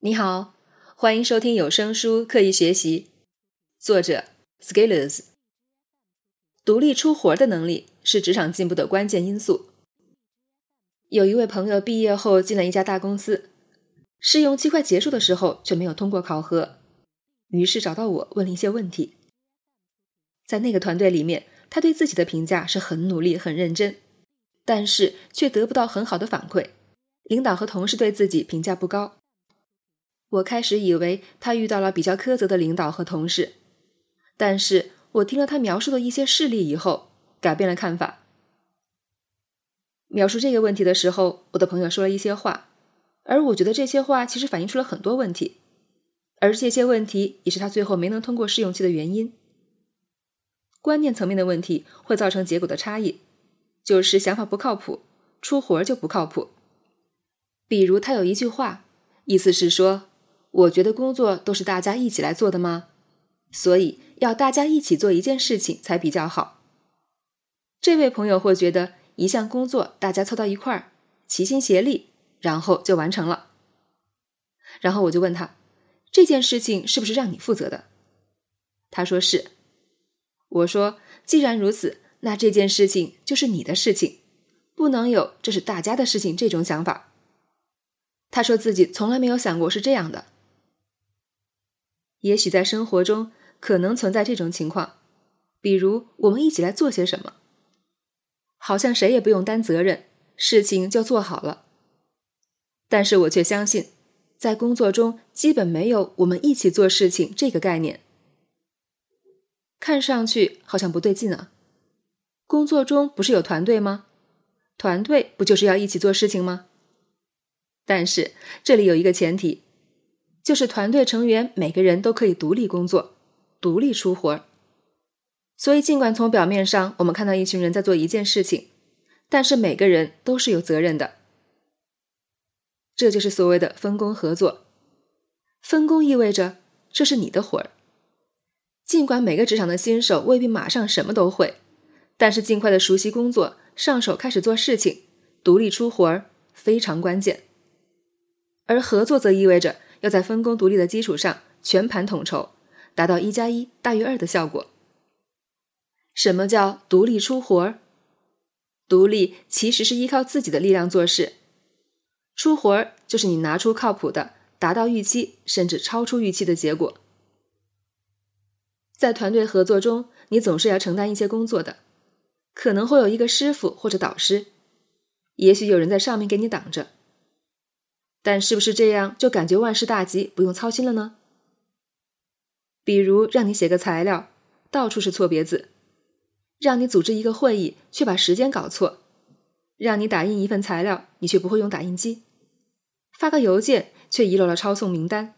你好，欢迎收听有声书《刻意学习》，作者 Scalers。独立出活的能力是职场进步的关键因素。有一位朋友毕业后进了一家大公司，试用期快结束的时候却没有通过考核，于是找到我问了一些问题。在那个团队里面，他对自己的评价是很努力、很认真，但是却得不到很好的反馈，领导和同事对自己评价不高。我开始以为他遇到了比较苛责的领导和同事，但是我听了他描述的一些事例以后，改变了看法。描述这个问题的时候，我的朋友说了一些话，而我觉得这些话其实反映出了很多问题，而这些问题也是他最后没能通过试用期的原因。观念层面的问题会造成结果的差异，就是想法不靠谱，出活就不靠谱。比如他有一句话，意思是说。我觉得工作都是大家一起来做的吗？所以要大家一起做一件事情才比较好。这位朋友会觉得一项工作大家凑到一块儿，齐心协力，然后就完成了。然后我就问他，这件事情是不是让你负责的？他说是。我说，既然如此，那这件事情就是你的事情，不能有这是大家的事情这种想法。他说自己从来没有想过是这样的。也许在生活中可能存在这种情况，比如我们一起来做些什么，好像谁也不用担责任，事情就做好了。但是我却相信，在工作中基本没有“我们一起做事情”这个概念。看上去好像不对劲啊！工作中不是有团队吗？团队不就是要一起做事情吗？但是这里有一个前提。就是团队成员每个人都可以独立工作、独立出活儿所以尽管从表面上我们看到一群人在做一件事情，但是每个人都是有责任的。这就是所谓的分工合作。分工意味着这是你的活儿。尽管每个职场的新手未必马上什么都会，但是尽快的熟悉工作，上手开始做事情，独立出活儿非常关键。而合作则意味着。要在分工独立的基础上全盘统筹，达到一加一大于二的效果。什么叫独立出活儿？独立其实是依靠自己的力量做事，出活儿就是你拿出靠谱的，达到预期甚至超出预期的结果。在团队合作中，你总是要承担一些工作的，可能会有一个师傅或者导师，也许有人在上面给你挡着。但是不是这样就感觉万事大吉，不用操心了呢？比如让你写个材料，到处是错别字；让你组织一个会议，却把时间搞错；让你打印一份材料，你却不会用打印机；发个邮件，却遗漏了抄送名单。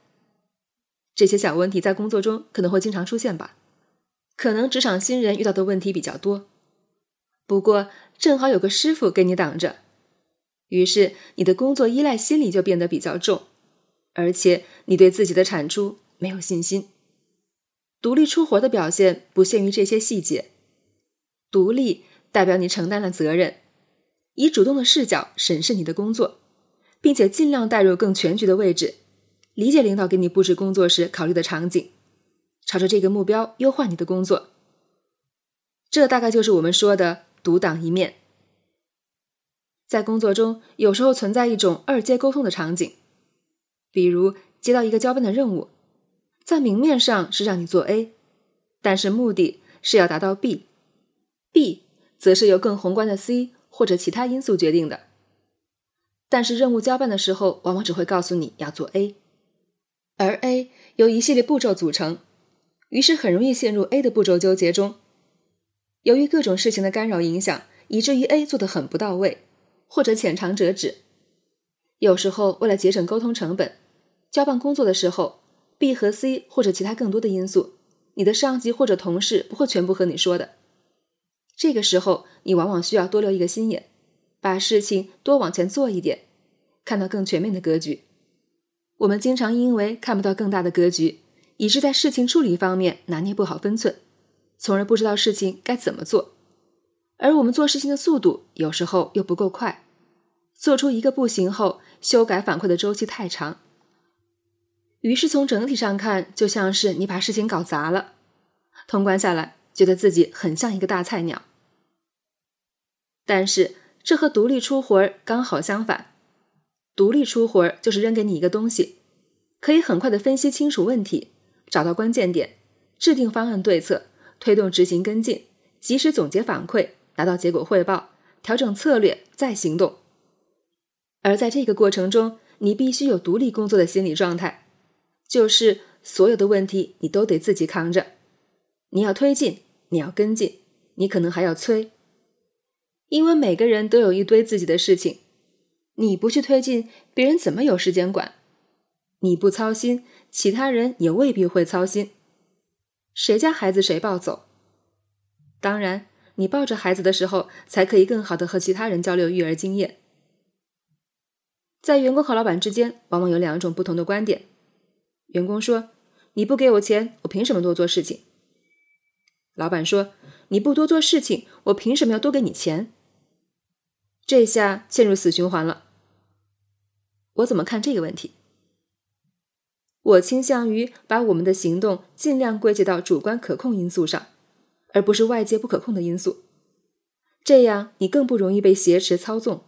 这些小问题在工作中可能会经常出现吧？可能职场新人遇到的问题比较多。不过正好有个师傅给你挡着。于是，你的工作依赖心理就变得比较重，而且你对自己的产出没有信心。独立出活的表现不限于这些细节，独立代表你承担了责任，以主动的视角审视你的工作，并且尽量带入更全局的位置，理解领导给你布置工作时考虑的场景，朝着这个目标优化你的工作。这大概就是我们说的独当一面。在工作中，有时候存在一种二阶沟通的场景，比如接到一个交办的任务，在明面上是让你做 A，但是目的是要达到 B，B 则是由更宏观的 C 或者其他因素决定的。但是任务交办的时候，往往只会告诉你要做 A，而 A 由一系列步骤组成，于是很容易陷入 A 的步骤纠结中。由于各种事情的干扰影响，以至于 A 做的很不到位。或者浅尝辄止，有时候为了节省沟通成本，交办工作的时候，B 和 C 或者其他更多的因素，你的上级或者同事不会全部和你说的。这个时候，你往往需要多留一个心眼，把事情多往前做一点，看到更全面的格局。我们经常因为看不到更大的格局，以致在事情处理方面拿捏不好分寸，从而不知道事情该怎么做。而我们做事情的速度有时候又不够快，做出一个不行后，修改反馈的周期太长。于是从整体上看，就像是你把事情搞砸了，通关下来，觉得自己很像一个大菜鸟。但是这和独立出活儿刚好相反，独立出活儿就是扔给你一个东西，可以很快的分析清楚问题，找到关键点，制定方案对策，推动执行跟进，及时总结反馈，拿到结果汇报，调整策略，再行动。而在这个过程中，你必须有独立工作的心理状态。就是所有的问题你都得自己扛着，你要推进，你要跟进，你可能还要催，因为每个人都有一堆自己的事情，你不去推进，别人怎么有时间管？你不操心，其他人也未必会操心。谁家孩子谁抱走？当然，你抱着孩子的时候，才可以更好的和其他人交流育儿经验。在员工和老板之间，往往有两种不同的观点。员工说：“你不给我钱，我凭什么多做事情？”老板说：“你不多做事情，我凭什么要多给你钱？”这下陷入死循环了。我怎么看这个问题？我倾向于把我们的行动尽量归结到主观可控因素上，而不是外界不可控的因素。这样你更不容易被挟持操纵。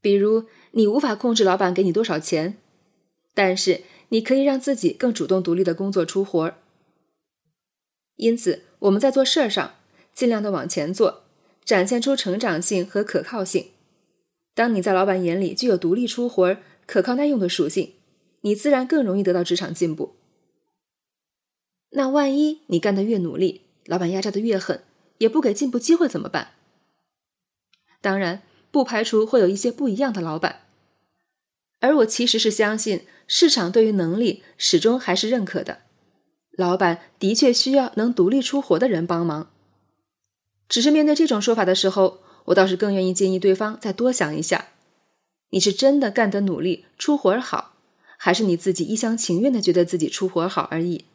比如，你无法控制老板给你多少钱，但是。你可以让自己更主动、独立的工作出活儿。因此，我们在做事儿上尽量的往前做，展现出成长性和可靠性。当你在老板眼里具有独立出活儿、可靠耐用的属性，你自然更容易得到职场进步。那万一你干得越努力，老板压榨的越狠，也不给进步机会怎么办？当然，不排除会有一些不一样的老板。而我其实是相信，市场对于能力始终还是认可的。老板的确需要能独立出活的人帮忙。只是面对这种说法的时候，我倒是更愿意建议对方再多想一下：你是真的干得努力、出活好，还是你自己一厢情愿的觉得自己出活好而已？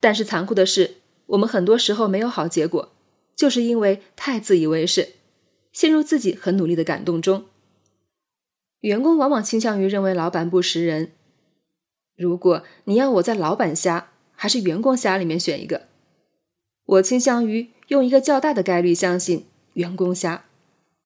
但是残酷的是，我们很多时候没有好结果，就是因为太自以为是，陷入自己很努力的感动中。员工往往倾向于认为老板不识人。如果你要我在老板瞎还是员工瞎里面选一个，我倾向于用一个较大的概率相信员工瞎。